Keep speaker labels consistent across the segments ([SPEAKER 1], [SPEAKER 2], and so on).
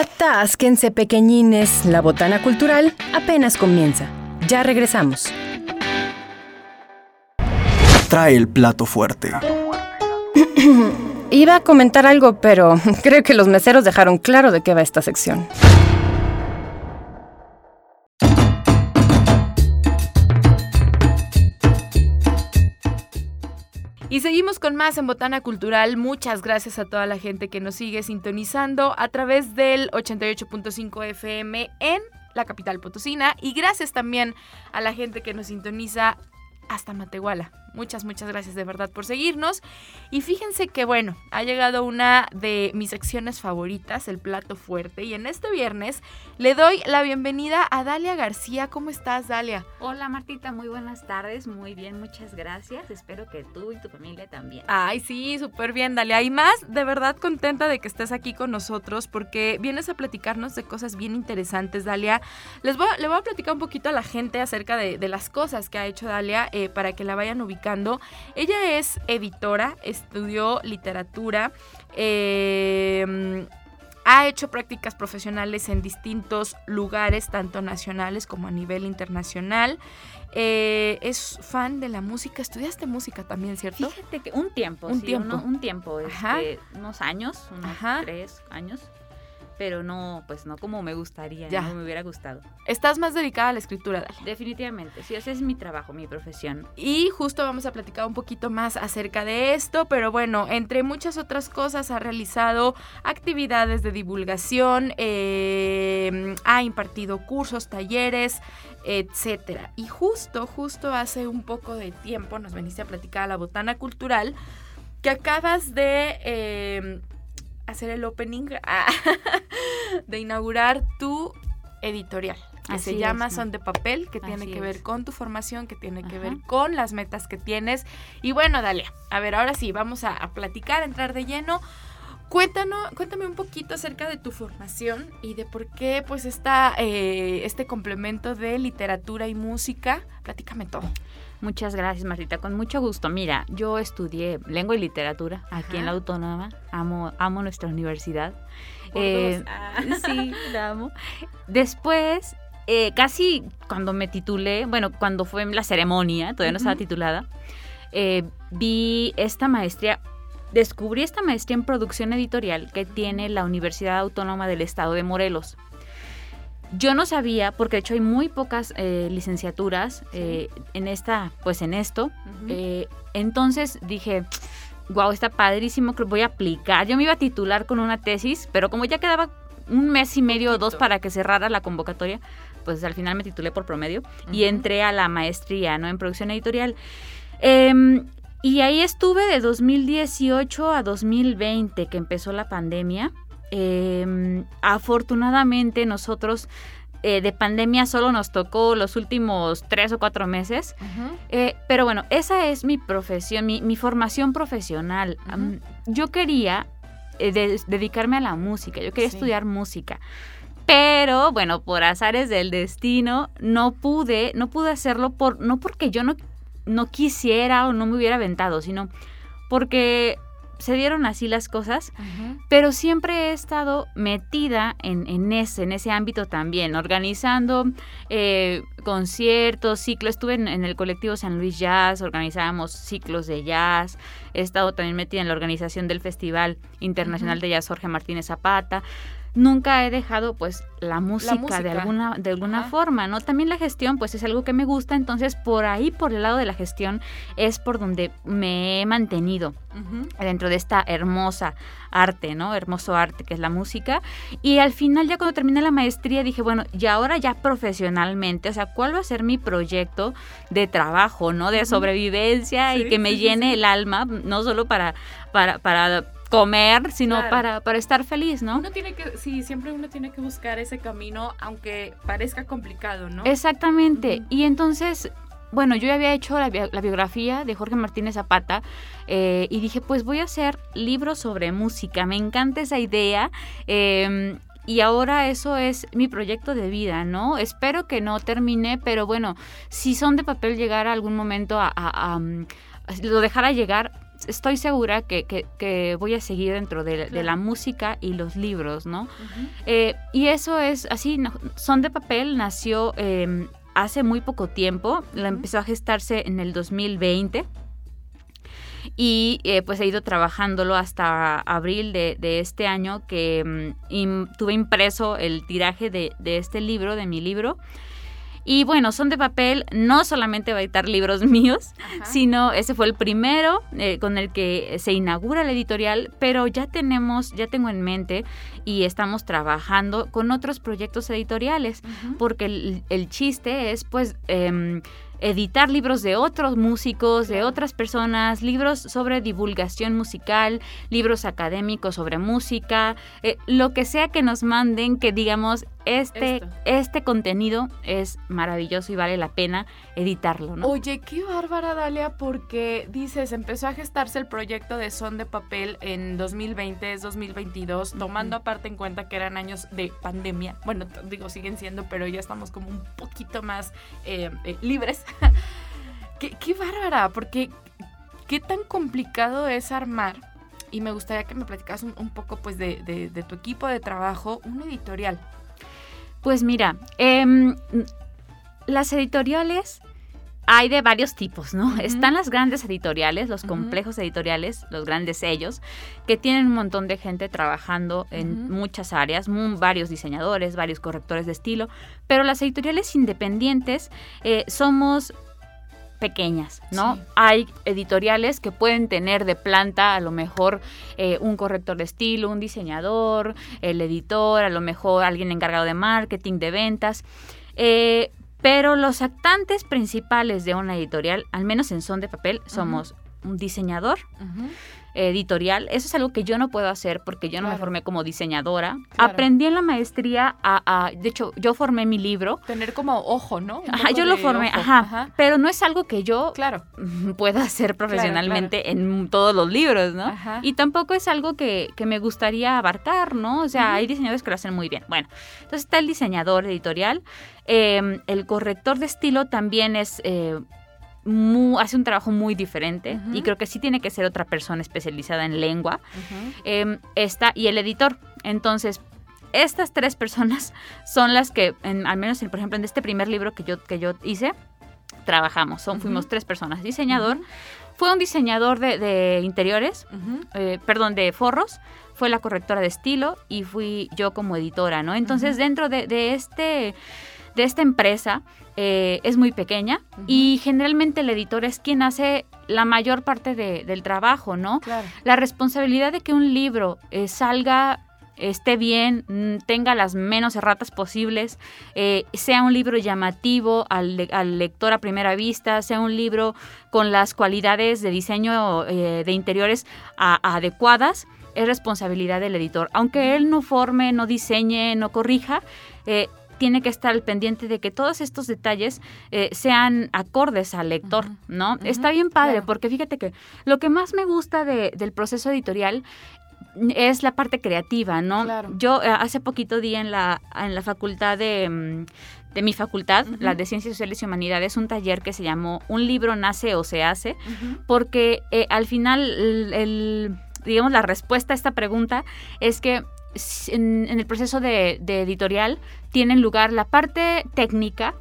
[SPEAKER 1] Atásquense pequeñines, la botana cultural apenas comienza. Ya regresamos.
[SPEAKER 2] Trae el plato fuerte.
[SPEAKER 1] Iba a comentar algo, pero creo que los meseros dejaron claro de qué va esta sección.
[SPEAKER 3] Y seguimos con más en Botana Cultural. Muchas gracias a toda la gente que nos sigue sintonizando a través del 88.5 FM en la capital potosina. Y gracias también a la gente que nos sintoniza hasta Matehuala. Muchas, muchas gracias de verdad por seguirnos. Y fíjense que, bueno, ha llegado una de mis secciones favoritas, el plato fuerte. Y en este viernes le doy la bienvenida a Dalia García. ¿Cómo estás, Dalia?
[SPEAKER 4] Hola, Martita. Muy buenas tardes. Muy bien, muchas gracias. Espero que tú y tu familia también.
[SPEAKER 3] Ay, sí, súper bien, Dalia. Y más, de verdad contenta de que estés aquí con nosotros porque vienes a platicarnos de cosas bien interesantes, Dalia. Les voy, le voy a platicar un poquito a la gente acerca de, las cosas que ha hecho Dalia eh, para que la vayan ubicando ella es editora, estudió literatura, em, ha hecho prácticas profesionales en distintos lugares, tanto nacionales como a nivel internacional. Eh, es fan de la música. Estudiaste música también, ¿cierto?
[SPEAKER 4] Fíjate que un tiempo, un tiempo, un tiempo, este, unos años, unos tres años pero no, pues no como me gustaría, ya. no me hubiera gustado.
[SPEAKER 3] Estás más dedicada a la escritura, Dale.
[SPEAKER 4] Definitivamente, sí, ese es mi trabajo, mi profesión.
[SPEAKER 3] Y justo vamos a platicar un poquito más acerca de esto, pero bueno, entre muchas otras cosas ha realizado actividades de divulgación, eh, ha impartido cursos, talleres, etcétera. Y justo, justo hace un poco de tiempo nos veniste a platicar a la botana cultural que acabas de eh, hacer el opening ah, de inaugurar tu editorial. Que se llama Son de Papel, que tiene que ver con tu formación, que tiene que ver con las metas que tienes. Y bueno, dale, a ver, ahora sí, vamos a, platicar, a entrar de lleno. Cuéntanos, cuéntame un poquito acerca de tu formación y de por qué pues está eh, este complemento de literatura y música. Platícame todo.
[SPEAKER 4] Muchas gracias, Martita. Con mucho gusto. Mira, yo estudié lengua y literatura aquí en la Autónoma. Amo, amo nuestra universidad.
[SPEAKER 3] Eh, ah.
[SPEAKER 4] Sí, la amo. Después, eh, casi cuando me titulé, bueno, cuando fue la ceremonia, todavía no estaba titulada, eh, vi esta maestría descubrí esta maestría en producción editorial que tiene la Universidad Autónoma del Estado de Morelos. Yo no sabía, porque de hecho hay muy pocas eh, licenciaturas eh, en esta, pues en esto. Eh, entonces dije, wow, está padrísimo, que voy a aplicar. Yo me iba a titular con una tesis, pero como ya quedaba un mes y medio o dos para que cerrara la convocatoria, pues al final me titulé por promedio y entré a la maestría, ¿no? En producción editorial. Em, y ahí estuve de 2018 a 2020, que empezó la pandemia. Em, afortunadamente nosotros eh, de pandemia solo nos tocó los últimos tres o cuatro meses. Eh, pero bueno, esa es mi profesión, mi, formación profesional. yo quería eh, dedicarme a la música, yo quería estudiar música. Pero bueno, por azares del destino, no pude, no pude hacerlo por, no porque yo no, no quisiera o no me hubiera aventado, sino porque se dieron así las cosas, pero siempre he estado metida en, ese, en ese ámbito también, organizando eh, conciertos, ciclos. Estuve en, el colectivo San Luis Jazz, organizábamos ciclos de jazz. He estado también metida en la organización del Festival Internacional de Jazz Jorge Martínez Zapata nunca he dejado pues la música, de alguna de alguna forma, ¿no? También la gestión pues es algo que me gusta, entonces por ahí por el lado de la gestión es por donde me he mantenido dentro de esta hermosa arte, ¿no? Hermoso arte que es la música y al final ya cuando terminé la maestría dije, bueno, y ahora ya profesionalmente, o sea, ¿cuál va a ser mi proyecto de trabajo, ¿no? De sobrevivencia y que me llene el alma, no solo para para para comer, sino para, para estar feliz, ¿no?
[SPEAKER 3] Uno tiene que, sí, siempre uno tiene que buscar ese camino, aunque parezca complicado, ¿no?
[SPEAKER 4] Exactamente. Y entonces, bueno, yo ya había hecho la, biografía de Jorge Martínez Zapata eh, y dije, pues voy a hacer libros sobre música. Me encanta esa idea. Em, y ahora eso es mi proyecto de vida, ¿no? Espero que no termine, pero bueno, si son de papel llegar a algún momento a, a, a lo dejara llegar, estoy segura que, que, voy a seguir dentro de, la música y los libros, ¿no? Eh, y eso es así, Son de Papel nació em, hace muy poco tiempo, la empezó a gestarse en el 2020 y eh, pues he ido trabajándolo hasta abril de, este año que mm, tuve impreso el tiraje de, de, este libro, de mi libro. Y bueno, son de papel, no solamente va a editar libros míos, sino ese fue el primero eh, con el que se inaugura la editorial, pero ya tenemos, ya tengo en mente y estamos trabajando con otros proyectos editoriales, porque el, el, chiste es pues... Eh, editar libros de otros músicos, de otras personas, libros sobre divulgación musical, libros académicos sobre música, eh, lo que sea que nos manden, que digamos, este, este contenido es maravilloso y vale la pena editarlo, ¿no?
[SPEAKER 3] Oye, qué bárbara, Dalia, porque dices, empezó a gestarse el proyecto de Son de Papel en 2020, es 2022, tomando aparte en cuenta que eran años de pandemia. Bueno, digo, siguen siendo, pero ya estamos como un poquito más eh, eh, libres. qué, qué bárbara, porque qué tan complicado es armar y me gustaría que me platicas un, poco pues de, de, tu equipo de trabajo, un editorial.
[SPEAKER 4] Pues mira, em, las editoriales hay de varios tipos, ¿no? Están las grandes editoriales, los complejos editoriales, los grandes sellos, que tienen un montón de gente trabajando en muchas áreas, varios diseñadores, varios correctores de estilo, pero las editoriales independientes eh, somos pequeñas, ¿no? Hay editoriales que pueden tener de planta a lo mejor eh, un corrector de estilo, un diseñador, el editor, a lo mejor alguien encargado de marketing, de ventas. Eh, pero los actantes principales de una editorial, al menos en son de papel, somos un diseñador, editorial. Eso es algo que yo no puedo hacer porque yo no me formé como diseñadora. Aprendí en la maestría a, de hecho, yo formé mi libro.
[SPEAKER 3] Tener como ojo, ¿no?
[SPEAKER 4] ajá, yo lo formé, ajá, Pero no es algo que yo claro. pueda hacer profesionalmente en todos los libros, ¿no? Y tampoco es algo que, me gustaría abarcar, ¿no? O sea, hay diseñadores que lo hacen muy bien. Bueno, entonces está el diseñador editorial. Em, el corrector de estilo también es eh, hace un trabajo muy diferente y creo que sí tiene que ser otra persona especializada en lengua. Em, esta y el editor. Entonces, estas tres personas son las que, al menos, por ejemplo, en este primer libro que yo, que yo hice, trabajamos. Son, Fuimos tres personas. Diseñador. Fue un diseñador de, interiores, eh, perdón, de forros. Fue la correctora de estilo y fui yo como editora, ¿no? Entonces, dentro de, de este de esta empresa eh, es muy pequeña y generalmente el editor es quien hace la mayor parte del trabajo, ¿no? La responsabilidad de que un libro eh, salga esté bien, mm, tenga las menos erratas posibles, eh, sea un libro llamativo al, lector a primera vista, sea un libro con las cualidades de diseño de interiores adecuadas, es responsabilidad del editor. Aunque él no forme, no diseñe, no corrija, tiene que estar al pendiente de que todos estos detalles eh, sean acordes al lector, ¿no? Está bien padre, porque fíjate que lo que más me gusta del proceso editorial es la parte creativa, ¿no? Yo eh, hace poquito di en la, en la facultad de, mm, de mi facultad, la de Ciencias Sociales y Humanidades, un taller que se llamó Un libro nace o se hace, porque eh, al final el, digamos, la respuesta a esta pregunta es que en, el proceso de, editorial tienen lugar la parte técnica,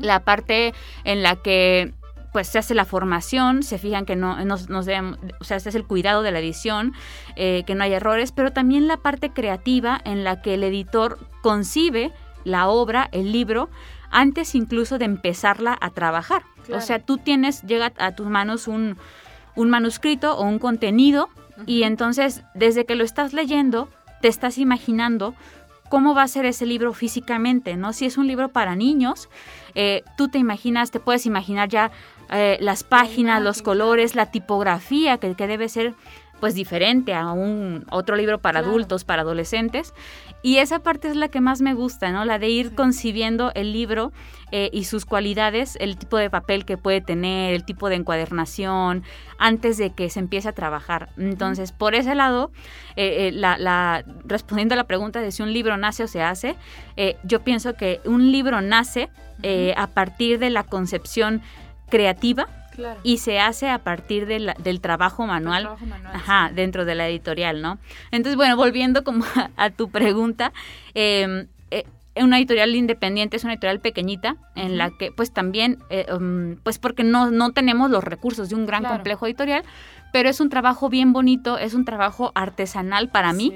[SPEAKER 4] la parte en la que pues se hace la formación, se fijan que no nos, nos o sea, se hace el cuidado de la edición, eh, que no hay errores, pero también la parte creativa en la que el editor concibe la obra, el libro, antes incluso de empezarla a trabajar. O sea, tú tienes, llega a tus manos un, un manuscrito o un contenido y entonces desde que lo estás leyendo, te estás imaginando cómo va a ser ese libro físicamente, ¿no? Si es un libro para niños, eh, tú te imaginas, te puedes imaginar ya eh, las páginas, los colores, la tipografía que, que, debe ser pues diferente a un otro libro para adultos, para adolescentes. Y esa parte es la que más me gusta, ¿no? La de ir concibiendo el libro eh, y sus cualidades, el tipo de papel que puede tener, el tipo de encuadernación, antes de que se empiece a trabajar. Entonces, por ese lado, eh, eh, la, respondiendo a la pregunta de si un libro nace o se hace, yo pienso que un libro nace a partir de la concepción creativa
[SPEAKER 3] Claro.
[SPEAKER 4] y se hace a partir de la- del trabajo manual,
[SPEAKER 3] trabajo manual,
[SPEAKER 4] ajá, dentro de la editorial, ¿no? Entonces, bueno, volviendo como a, a tu pregunta, eh, eh, una editorial independiente es una editorial pequeñita en la que pues también, eh, um, pues porque no, no tenemos los recursos de un gran
[SPEAKER 3] Claro.
[SPEAKER 4] complejo editorial, pero es un trabajo bien bonito, es un trabajo artesanal para mí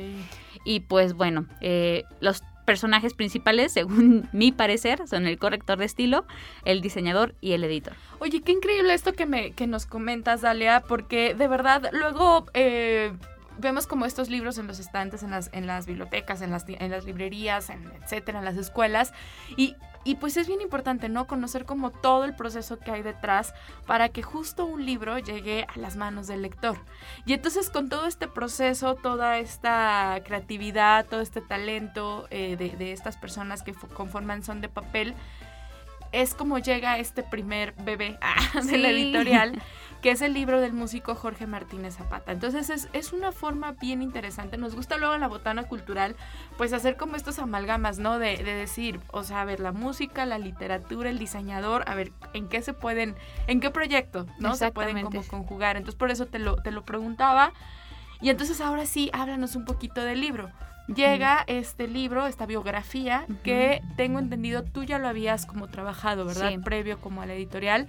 [SPEAKER 4] y pues bueno, eh, los personajes principales, según mi parecer, son el corrector de estilo, el diseñador y el editor.
[SPEAKER 3] Oye, qué increíble esto que, me, que nos comentas, Dalia, porque de verdad luego eh, vemos como estos libros en los estantes, en las, en las bibliotecas, en las, en las librerías, en, etcétera, en las escuelas. Y, y pues es bien importante, ¿no? Conocer como todo el proceso que hay detrás para que justo un libro llegue a las manos del lector. Y entonces con todo este proceso, toda esta creatividad, todo este talento eh, de, de estas personas que fo- conforman Son de Papel, es como llega este primer bebé ah, de la editorial, que es el libro del músico Jorge Martínez Zapata. Entonces es, es una forma bien interesante. Nos gusta luego en la botana cultural, pues hacer como estos amalgamas, ¿no? De, de decir, o sea, a ver, la música, la literatura, el diseñador, a ver, ¿en qué se pueden, en qué proyecto, ¿no? Se pueden como conjugar. Entonces por eso te lo, te lo preguntaba. Y entonces ahora sí, háblanos un poquito del libro. Llega este libro, esta biografía, que tengo entendido tú ya lo habías como trabajado, ¿verdad?
[SPEAKER 4] Sí.
[SPEAKER 3] Previo como a la editorial.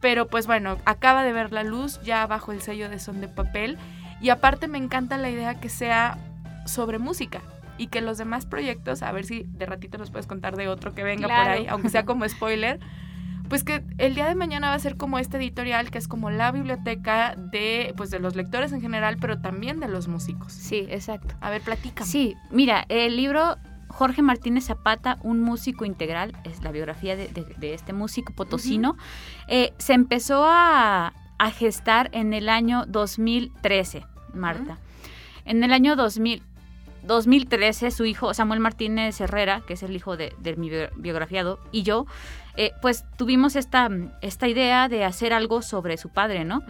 [SPEAKER 3] Pero pues bueno, acaba de ver la luz ya bajo el sello de Son de Papel. Y aparte me encanta la idea que sea sobre música. Y que los demás proyectos, a ver si de ratito nos puedes contar de otro que venga por ahí, aunque sea como spoiler, pues que el día de mañana va a ser como este editorial que es como la biblioteca de pues de los lectores en general, pero también de los músicos.
[SPEAKER 4] Sí, exacto.
[SPEAKER 3] A ver, platícame.
[SPEAKER 4] Sí, mira, el libro Jorge Martínez Zapata, un músico integral, es la biografía de, de- de este músico potosino, eh, se empezó a, a gestar en el año 2013, Marta. En el año 2000, 2013, su hijo Samuel Martínez Herrera, que es el hijo de, de mi bio- biografiado, y yo, eh, pues tuvimos esta, esta idea de hacer algo sobre su padre, ¿no?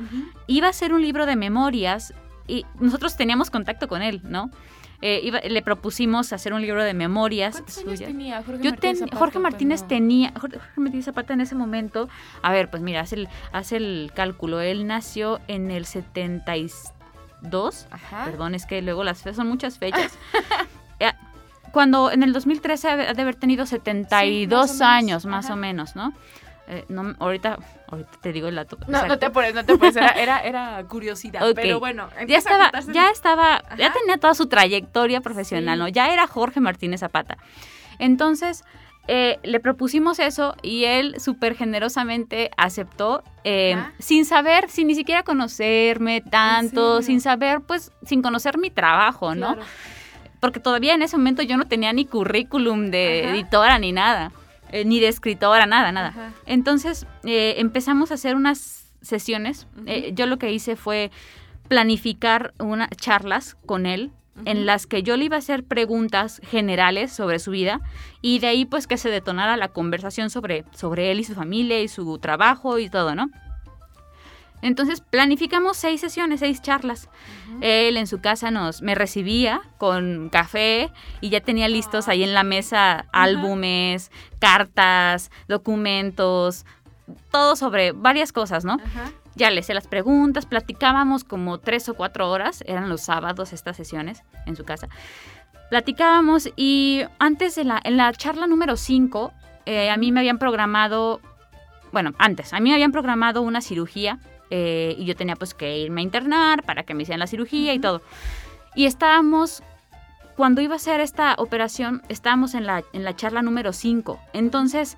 [SPEAKER 4] Iba a ser un libro de memorias y nosotros teníamos contacto con él, ¿no? Eh, iba- le propusimos hacer un libro de memorias
[SPEAKER 3] ¿Cuántos años
[SPEAKER 4] suyas.
[SPEAKER 3] tenía Jorge
[SPEAKER 4] Yo
[SPEAKER 3] Martínez
[SPEAKER 4] ten-
[SPEAKER 3] Zapata
[SPEAKER 4] Jorge Martínez
[SPEAKER 3] cuando-
[SPEAKER 4] tenía, Jorge Martínez Zapata en ese momento, a ver, pues mira, hace el, hace el cálculo, él nació en el 72,
[SPEAKER 3] Ajá.
[SPEAKER 4] perdón, es que luego las fechas son muchas fechas. Eh, Cuando en el 2013 ha de haber tenido 72
[SPEAKER 3] menos,
[SPEAKER 4] años, más
[SPEAKER 3] ajá.
[SPEAKER 4] o menos, ¿no? Eh, no, ahorita, ahorita te digo el dato.
[SPEAKER 3] No, no te apures, no te apures, era, era, era curiosidad, pero bueno.
[SPEAKER 4] ya estaba, ya estaba, ya tenía toda su trayectoria profesional,
[SPEAKER 3] Sí.
[SPEAKER 4] ¿no? Ya era Jorge Martínez Zapata. Entonces, eh, le propusimos eso y él súper generosamente aceptó, eh,
[SPEAKER 3] Ajá.
[SPEAKER 4] sin saber, sin ni siquiera conocerme tanto, sin saber, pues, sin conocer mi trabajo, ¿no?
[SPEAKER 3] Claro.
[SPEAKER 4] Porque todavía en ese momento yo no tenía ni currículum de
[SPEAKER 3] Ajá.
[SPEAKER 4] editora ni nada, eh, ni de escritora, nada, nada.
[SPEAKER 3] Ajá.
[SPEAKER 4] Entonces eh, empezamos a hacer unas sesiones. Eh, yo lo que hice fue planificar unas charlas con él en las que yo le iba a hacer preguntas generales sobre su vida y de ahí pues que se detonara la conversación sobre, sobre él y su familia y su trabajo y todo, ¿no? Entonces planificamos seis sesiones, seis charlas. Él en su casa nos me recibía con café y ya tenía listos ahí en la mesa álbumes, cartas, documentos, todo sobre varias cosas, ¿no? Ya le hice las preguntas, platicábamos como tres o cuatro horas, eran los sábados estas sesiones en su casa. Platicábamos y antes de la, en la charla número 5, a mí me habían programado, bueno, antes, a mí me habían programado una cirugía eh, y yo tenía pues que irme a internar para que me hicieran la cirugía y
[SPEAKER 3] Ujú.
[SPEAKER 4] todo. Y estábamos, cuando iba a hacer esta operación, estábamos en la, en la charla número 5. Entonces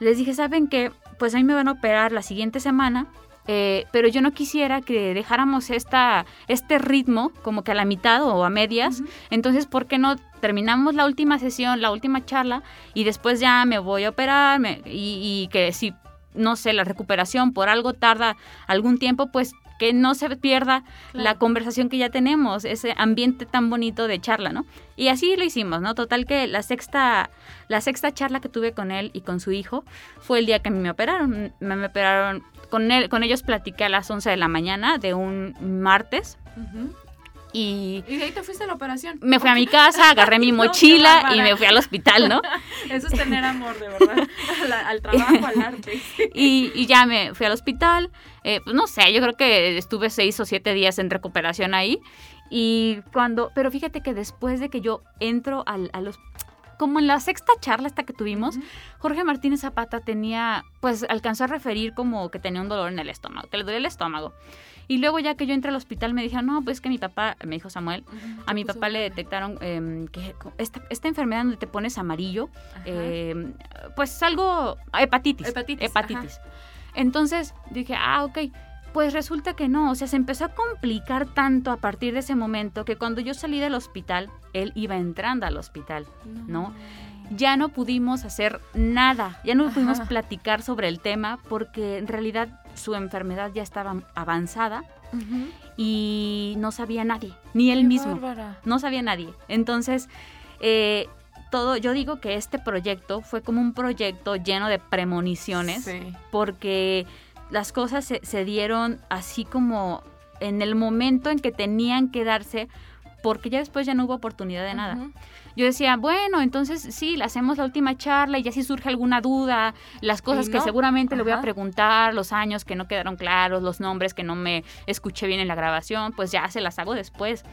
[SPEAKER 4] les dije, ¿saben qué? Pues a mí me van a operar la siguiente semana eh, pero yo no quisiera que dejáramos esta, este ritmo como que a la mitad o a medias.
[SPEAKER 3] Ujú.
[SPEAKER 4] Entonces, ¿por qué no terminamos la última sesión, la última charla y después ya me voy a operar me- y, y que si, no sé, la recuperación por algo tarda algún tiempo, pues que no se pierda la conversación que ya tenemos, ese ambiente tan bonito de charla, ¿no? Y así lo hicimos, ¿no? Total que la sexta, la sexta charla que tuve con él y con su hijo fue el día que a mí me operaron. Me, me operaron, con, él, con ellos platiqué a las 11 de la mañana de un martes. Y
[SPEAKER 3] Y de ahí te fuiste a la operación.
[SPEAKER 4] me fui a mi casa, agarré mi
[SPEAKER 3] No,
[SPEAKER 4] mochila y me fui al hospital, ¿no?
[SPEAKER 3] Eso es tener amor, de verdad. Al trabajo, al arte.
[SPEAKER 4] Y, y ya me fui al hospital, Eh, pues no sé, yo creo que estuve seis o siete días en recuperación ahí. Y cuando, pero fíjate que después de que yo entro al, a los como en la sexta charla esta que tuvimos, Jorge Martínez Zapata tenía, pues alcanzó a referir como que tenía un dolor en el estómago, que le dolía el estómago. Y luego ya que yo entré al hospital me dijeron, no, pues que mi papá, me dijo Samuel, a mi papá le detectaron em, que esta, esta, enfermedad donde te pones amarillo, eh, pues algo, hepatitis. Hepatitis. hepatitis. Entonces dije, ah, ok. Pues resulta que no, o sea, se empezó a complicar tanto a partir de ese momento que cuando yo salí del hospital, él iba entrando al hospital, ¿no? Ya no pudimos hacer nada, ya no pudimos platicar sobre el tema porque en realidad su enfermedad ya estaba avanzada y no sabía nadie, ni él mismo. No sabía nadie. Entonces, eh, todo, yo digo que este proyecto fue como un proyecto lleno de premoniciones, porque las cosas se, dieron así como en el momento en que tenían que darse, porque ya después ya no hubo oportunidad de nada. Yo decía, bueno, entonces sí, hacemos la última charla y ya si surge alguna duda, las cosas que seguramente le voy a preguntar, los años que no quedaron claros, los nombres que no me escuché bien en la grabación, pues ya se las hago después.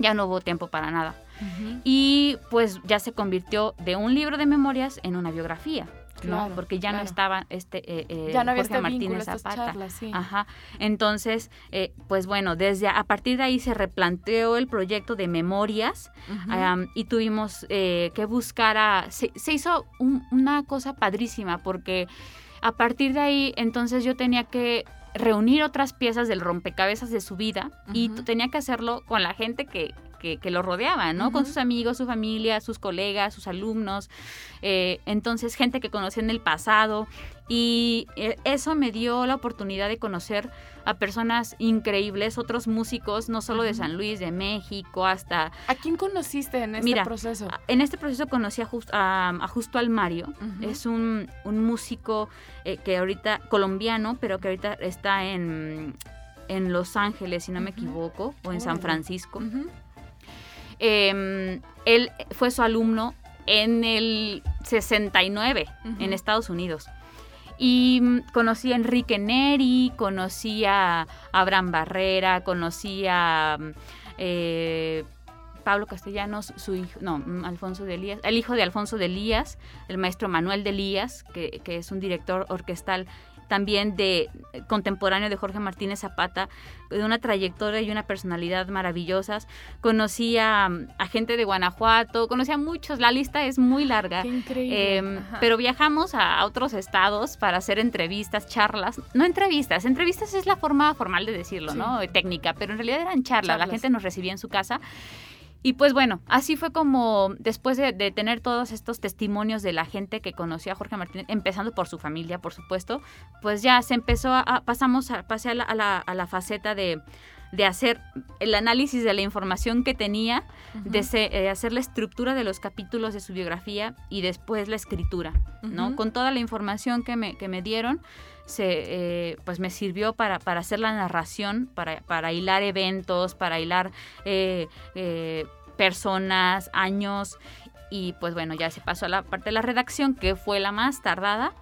[SPEAKER 4] Ya no hubo tiempo para nada. Y pues ya se convirtió de un libro de memorias en una biografía. ¿No? Porque ya no estaba este eh, eh,
[SPEAKER 3] ya no había
[SPEAKER 4] Jorge
[SPEAKER 3] este
[SPEAKER 4] Martínez Zapata.
[SPEAKER 3] Charlas, sí.
[SPEAKER 4] Ajá. Entonces, eh, pues bueno, desde a partir de ahí se replanteó el proyecto de memorias y tuvimos que buscar a se, hizo una cosa padrísima porque a partir de ahí entonces yo tenía que reunir otras piezas del rompecabezas de su vida y tenía que hacerlo con la gente que, que, lo rodeaban, ¿no? Con sus amigos, su familia, sus colegas, sus alumnos, eh, entonces gente que conocía en el pasado. Y eh, eso me dio la oportunidad de conocer a personas increíbles, otros músicos, no solo de San Luis, de México, hasta...
[SPEAKER 3] ¿A quién conociste en este proceso?
[SPEAKER 4] En este proceso conocí a, Justo al Mario, es un, músico eh, que ahorita, colombiano, pero que ahorita está en, en Los Ángeles, si no me equivoco, o en San Francisco. Em, él fue su alumno en el 69 en Estados Unidos. Y mm, conocí a Enrique Neri, conocí a Abraham Barrera, conocí a mm, eh, Pablo Castellanos, su hijo, no, mm, Alfonso de Elías, el hijo de Alfonso de Elías, el maestro Manuel de Elías, que, que es un director orquestal también de eh, contemporáneo de Jorge Martínez Zapata, de una trayectoria y una personalidad maravillosas. Conocí a, gente de Guanajuato, conocí a muchos, la lista es muy larga.
[SPEAKER 3] Qué increíble. Em,
[SPEAKER 4] pero viajamos a otros estados para hacer entrevistas, charlas, no entrevistas, entrevistas es la forma formal de decirlo, ¿no? Técnica, pero en realidad eran charlas, la gente nos recibía en su casa y pues bueno, así fue como después de, tener todos estos testimonios de la gente que conocía a Jorge Martínez, empezando por su familia, por supuesto, pues ya se empezó a, pasamos a, pasé a la, a la, faceta de, de, hacer el análisis de la información que tenía, de eh, hacer la estructura de los capítulos de su biografía y después la escritura, ¿no? Con toda la información que me, que me dieron, se, eh, pues me sirvió para, para, hacer la narración, para, para hilar eventos, para hilar eh, eh, personas, años. Y pues bueno, ya se pasó a la parte de la redacción, que fue la más tardada.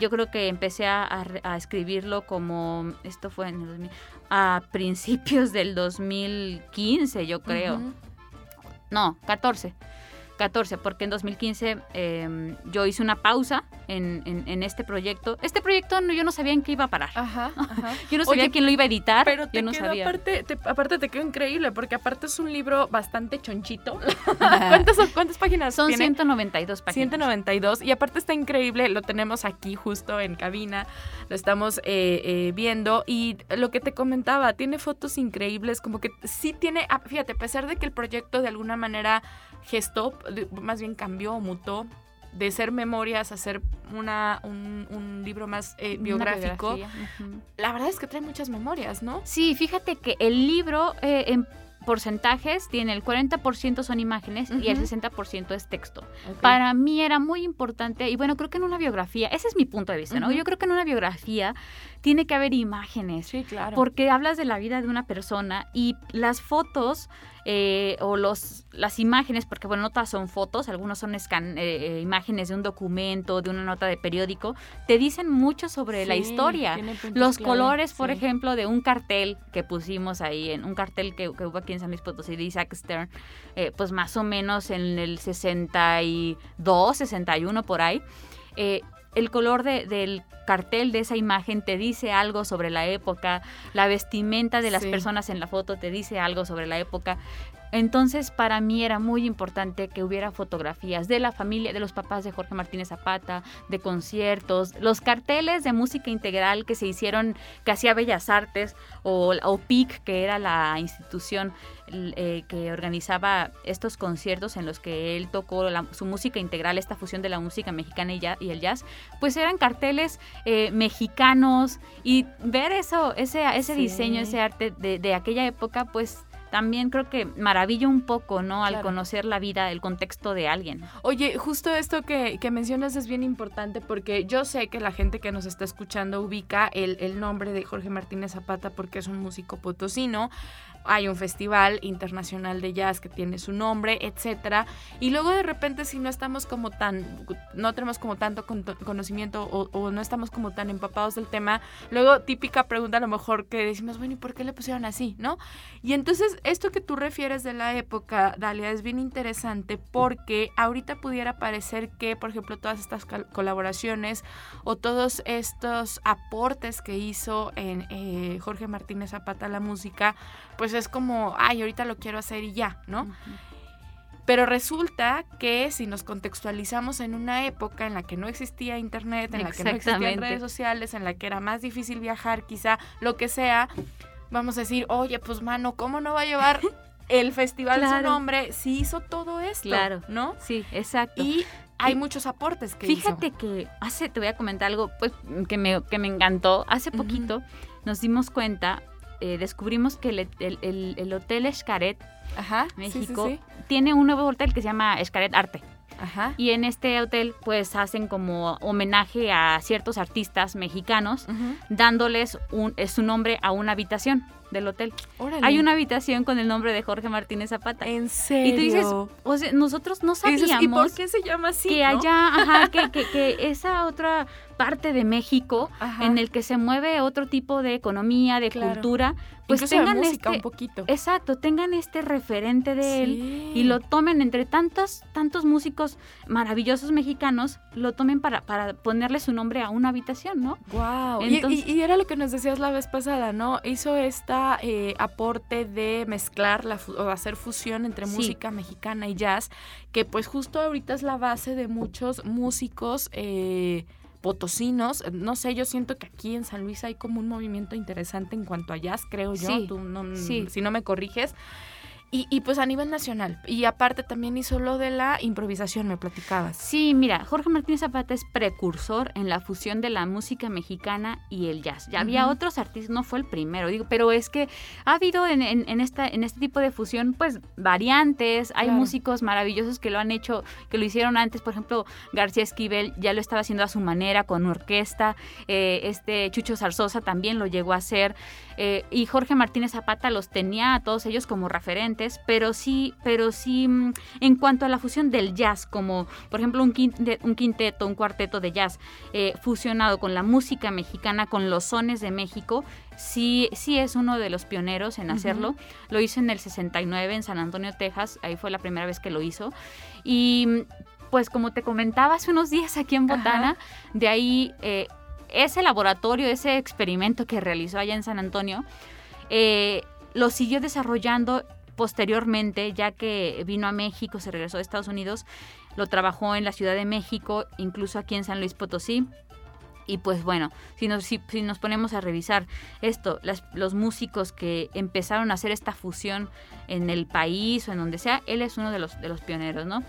[SPEAKER 4] yo creo que empecé a, escribirlo como, esto fue en a principios del 2015, yo creo. No, 14. 14, porque en 2015 em, yo hice una pausa en, en, este proyecto. Este proyecto no, yo no sabía en qué iba a parar.
[SPEAKER 3] Ajá,
[SPEAKER 4] yo no sabía quién lo iba a editar.
[SPEAKER 3] Pero
[SPEAKER 4] yo no sabía.
[SPEAKER 3] Aparte te, aparte te quedó increíble, porque aparte es un libro bastante chonchito. ¿Cuántas, ¿Cuántas, páginas
[SPEAKER 4] Son 192 páginas.
[SPEAKER 3] 192. Y aparte está increíble, lo tenemos aquí justo en cabina, lo estamos eh, eh, viendo. Y lo que te comentaba, tiene fotos increíbles, como que sí tiene, ah, fíjate, a pesar de que el proyecto de alguna manera gestó, más bien cambió, mutó de ser memorias a ser una, un, libro más eh, biográfico. La verdad es que trae muchas memorias, ¿no?
[SPEAKER 4] Sí, fíjate que el libro eh, en porcentajes tiene el 40% son imágenes y el 60% es texto. Para mí era muy importante, y bueno, creo que en una biografía, ese es mi punto de vista, ¿no? Yo creo que en una biografía tiene que haber imágenes.
[SPEAKER 3] Sí, claro.
[SPEAKER 4] Porque hablas de la vida de una persona y las fotos eh, o los, las imágenes, porque bueno, no todas son fotos, algunos son eh, eh, imágenes de un documento, de una nota de periódico, te dicen mucho sobre la historia. Los
[SPEAKER 3] clave,
[SPEAKER 4] colores, por
[SPEAKER 3] sí.
[SPEAKER 4] ejemplo, de un cartel que pusimos ahí, en un cartel que, que hubo aquí en San Luis Potosí de Isaac Stern, eh, pues más o menos en el 62, 61 por ahí. eh, el color de- del cartel de esa imagen te dice algo sobre la época, la vestimenta de las
[SPEAKER 3] Sí.
[SPEAKER 4] personas en la foto te dice algo sobre la época. Entonces, para mí era muy importante que hubiera fotografías de la familia, de los papás de Jorge Martínez Zapata, de conciertos, los carteles de música integral que se hicieron, que hacía Bellas Artes, o, o PIC, que era la institución eh, que organizaba estos conciertos en los que él tocó la- su música integral, esta fusión de la música mexicana y, ya- y el jazz, pues eran carteles eh, mexicanos y ver eso, ese, ese
[SPEAKER 3] Sí.
[SPEAKER 4] diseño, ese arte de, de aquella época, pues también creo que maravilla un poco, ¿no? Al
[SPEAKER 3] Claro.
[SPEAKER 4] conocer la vida, el contexto de alguien.
[SPEAKER 3] Oye, justo esto que, que mencionas es bien importante porque yo sé que la gente que nos está escuchando ubica el, el nombre de Jorge Martínez Zapata porque es un músico potosino. Hay un festival internacional de jazz que tiene su nombre, etcétera. Y luego de repente si no estamos como tan, no tenemos como tanto con- conocimiento o, o no estamos como tan empapados del tema, luego típica pregunta a lo mejor que decimos, bueno, ¿y por qué le pusieron así? ¿No? Y entonces esto que tú refieres de la época, Dalia, es bien interesante porque ahorita pudiera parecer que, por ejemplo, todas estas col- colaboraciones o todos estos aportes que hizo en eh, Jorge Martínez Zapata a la música, pues es como, ay, ahorita lo quiero hacer y ya, ¿no? Pero resulta que si nos contextualizamos en una época en la que no existía internet, en la que no existían redes sociales, en la que era más difícil viajar, quizá lo que sea, vamos a decir, oye, pues mano, ¿cómo no va a llevar el festival su
[SPEAKER 4] Claro.
[SPEAKER 3] nombre si hizo todo esto?
[SPEAKER 4] Claro.
[SPEAKER 3] ¿No?
[SPEAKER 4] Sí, exacto.
[SPEAKER 3] Y hay muchos aportes que
[SPEAKER 4] Fíjate
[SPEAKER 3] hizo.
[SPEAKER 4] que hace, te voy a comentar algo pues que me, que me encantó. Hace poquito nos dimos cuenta, eh, descubrimos que el, el- el- el Hotel Escaret
[SPEAKER 3] Ajá. sí, sí,
[SPEAKER 4] México
[SPEAKER 3] sí.
[SPEAKER 4] tiene un nuevo hotel que se llama Escaret Arte.
[SPEAKER 3] Ajá.
[SPEAKER 4] Y en este hotel pues hacen como homenaje a ciertos artistas mexicanos dándoles un, eh, su nombre a una habitación del hotel.
[SPEAKER 3] Órale.
[SPEAKER 4] Hay una habitación con el nombre de Jorge Martínez Zapata.
[SPEAKER 3] ¿En serio?
[SPEAKER 4] Y tú dices, o sea, nosotros no
[SPEAKER 3] Y dices,
[SPEAKER 4] sabíamos
[SPEAKER 3] ¿y por qué se llama así?
[SPEAKER 4] que
[SPEAKER 3] no?
[SPEAKER 4] allá, ajá, que, que, que esa otra parte de México
[SPEAKER 3] Ajá.
[SPEAKER 4] en el que se mueve otro tipo de economía, de
[SPEAKER 3] Claro.
[SPEAKER 4] cultura, pues
[SPEAKER 3] Incluso de
[SPEAKER 4] tengan
[SPEAKER 3] música
[SPEAKER 4] este,
[SPEAKER 3] un poquito.
[SPEAKER 4] exacto, tengan este referente de él y lo tomen entre tantos, tantos músicos maravillosos mexicanos, lo tomen para, para ponerle su nombre a una habitación, ¿no?
[SPEAKER 3] Wow.
[SPEAKER 4] Entonces-
[SPEAKER 3] y, y- y era lo que nos decías la vez pasada, ¿no? Hizo esta eh, aporte de mezclar la o hacer fusión entre
[SPEAKER 4] Sí.
[SPEAKER 3] música mexicana y jazz, que pues justo ahorita es la base de muchos músicos eh, potosinos. No sé, yo siento que aquí en San Luis hay como un movimiento interesante en cuanto a jazz, creo yo.
[SPEAKER 4] Sí,
[SPEAKER 3] Tú no-
[SPEAKER 4] sí.
[SPEAKER 3] Si no me corriges. Y, y pues a nivel nacional. Y aparte también hizo lo de la improvisación, me platicabas.
[SPEAKER 4] Sí, mira, Jorge Martínez Zapata es precursor en la fusión de la música mexicana y el jazz. Ya había otros artistas, no fue el primero, digo, pero es que ha habido en, en- en esta, en este tipo de fusión, pues, variantes. Hay
[SPEAKER 3] Claro.
[SPEAKER 4] músicos maravillosos que lo han hecho, que lo hicieron antes. Por ejemplo, García Esquivel ya lo estaba haciendo a su manera, con orquesta. Eh, este Chucho Zarzosa también lo llegó a hacer. Eh, y Jorge Martínez Zapata los tenía a todos ellos como referentes, pero sí, pero sí, mm, en cuanto a la fusión del jazz, como por ejemplo un, quinte- un quinteto, un cuarteto de jazz eh, fusionado con la música mexicana, con los sones de México, sí, sí es uno de los pioneros en hacerlo. Lo hizo en el 69 en San Antonio, Texas, ahí fue la primera vez que lo hizo. Y mm, pues como te comentaba hace unos días aquí en
[SPEAKER 3] Ajá.
[SPEAKER 4] Botana, de ahí... eh, ese laboratorio, ese experimento que realizó allá en San Antonio, eh, lo siguió desarrollando posteriormente, ya que vino a México, se regresó de Estados Unidos, lo trabajó en la Ciudad de México, incluso aquí en San Luis Potosí. Y pues bueno, si nos, si, nos ponemos a revisar esto, los músicos que empezaron a hacer esta fusión en el país o en donde sea, él es uno de los, de los pioneros, ¿no?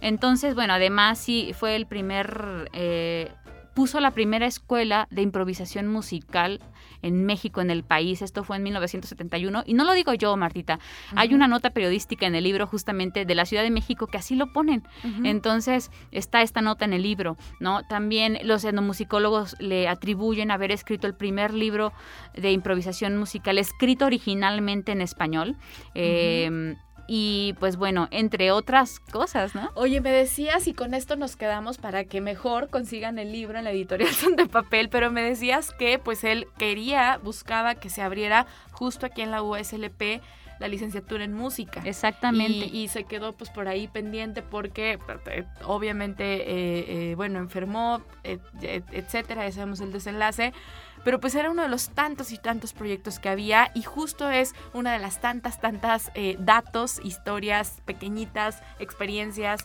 [SPEAKER 4] Entonces, bueno, además sí fue el primer eh, puso la primera escuela de improvisación musical en México, en el país. Esto fue en 1971. Y no lo digo yo, Martita. Hay una nota periodística en el libro justamente de la Ciudad de México que así lo ponen. Entonces está esta nota en el libro, ¿no? También los etnomusicólogos le atribuyen haber escrito el primer libro de improvisación musical escrito originalmente en español. Y pues bueno, entre otras cosas, ¿no?
[SPEAKER 3] Oye, me decías y con esto nos quedamos para que mejor consigan el libro en la editorial Son de Papel, pero me decías que pues él quería, buscaba que se abriera justo aquí en la USLP la licenciatura en música.
[SPEAKER 4] Exactamente.
[SPEAKER 3] Y, se quedó pues por ahí pendiente porque eh, obviamente, eh, eh, bueno, enfermó, etcétera, ya sabemos el desenlace pero pues era uno de los tantos y tantos proyectos que había y justo es una de las tantas, tantas datos, historias pequeñitas, experiencias,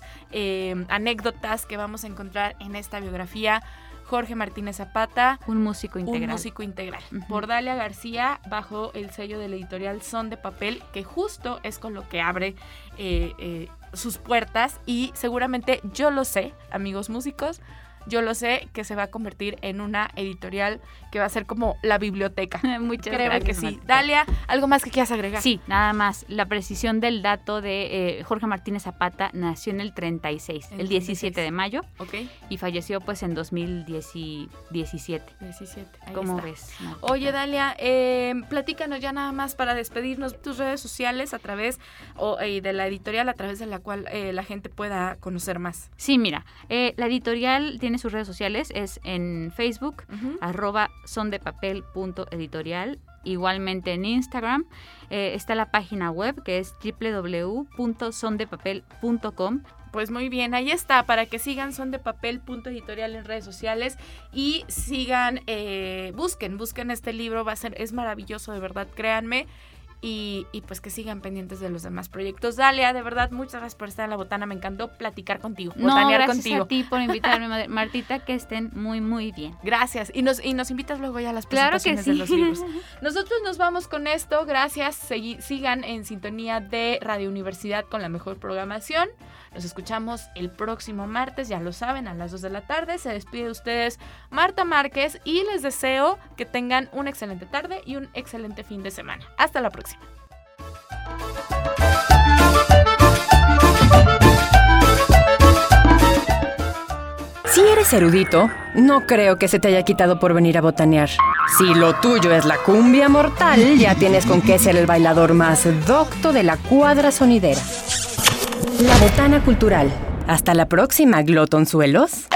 [SPEAKER 3] anécdotas que vamos a encontrar en esta biografía Jorge Martínez Zapata.
[SPEAKER 4] Un músico integral.
[SPEAKER 3] Un músico integral. Por Dalia García, bajo el sello de la editorial Son de Papel, que justo es con lo que abre eh, eh, sus puertas. Y seguramente yo lo sé, amigos músicos, yo lo sé que se va a convertir en una editorial que va a ser como la biblioteca.
[SPEAKER 4] Muchas Creo
[SPEAKER 3] que sí. Dalia, ¿algo más que quieras agregar?
[SPEAKER 4] Sí, nada más. La precisión del dato de eh, Jorge Martínez Zapata nació en el 36, el, 17 de mayo.
[SPEAKER 3] Ok.
[SPEAKER 4] Y falleció pues en 2017.
[SPEAKER 3] 17.
[SPEAKER 4] ¿Cómo ves?
[SPEAKER 3] Oye, Dalia, eh, platícanos ya nada más para despedirnos tus redes sociales a través o, eh, de la editorial a través de la cual la gente pueda conocer más.
[SPEAKER 4] Sí, mira, la editorial tiene sus redes sociales, es en Facebook, arroba sondepapel.editorial, igualmente en Instagram. Eh, está la página web que es www.sondepapel.com.
[SPEAKER 3] Pues muy bien, ahí está, para que sigan Son de Papel.editorial en redes sociales y sigan, eh, busquen, busquen este libro, va a ser, es maravilloso, de verdad, créanme. Y, pues que sigan pendientes de los demás proyectos. Dalia, de verdad, muchas gracias por estar en la botana. Me encantó platicar contigo,
[SPEAKER 4] no, gracias a ti por invitarme, Martita, que estén muy, muy bien.
[SPEAKER 3] Gracias. Y nos, y nos invitas luego ya a las
[SPEAKER 4] presentaciones
[SPEAKER 3] claro que sí. de los libros. Nosotros nos vamos con esto. Gracias. sigan en sintonía de Radio Universidad con la mejor programación. Nos escuchamos el próximo martes, ya lo saben, a las 2 de la tarde. Se despide de ustedes Marta Márquez y les deseo que tengan una excelente tarde y un excelente fin de semana. Hasta la próxima.
[SPEAKER 1] Si eres erudito, no creo que se te haya quitado por venir a botanear. Si lo tuyo es la cumbia mortal, ya tienes con qué ser el bailador más docto de la cuadra sonidera. La Botana Cultural. Hasta la próxima, glotonzuelos.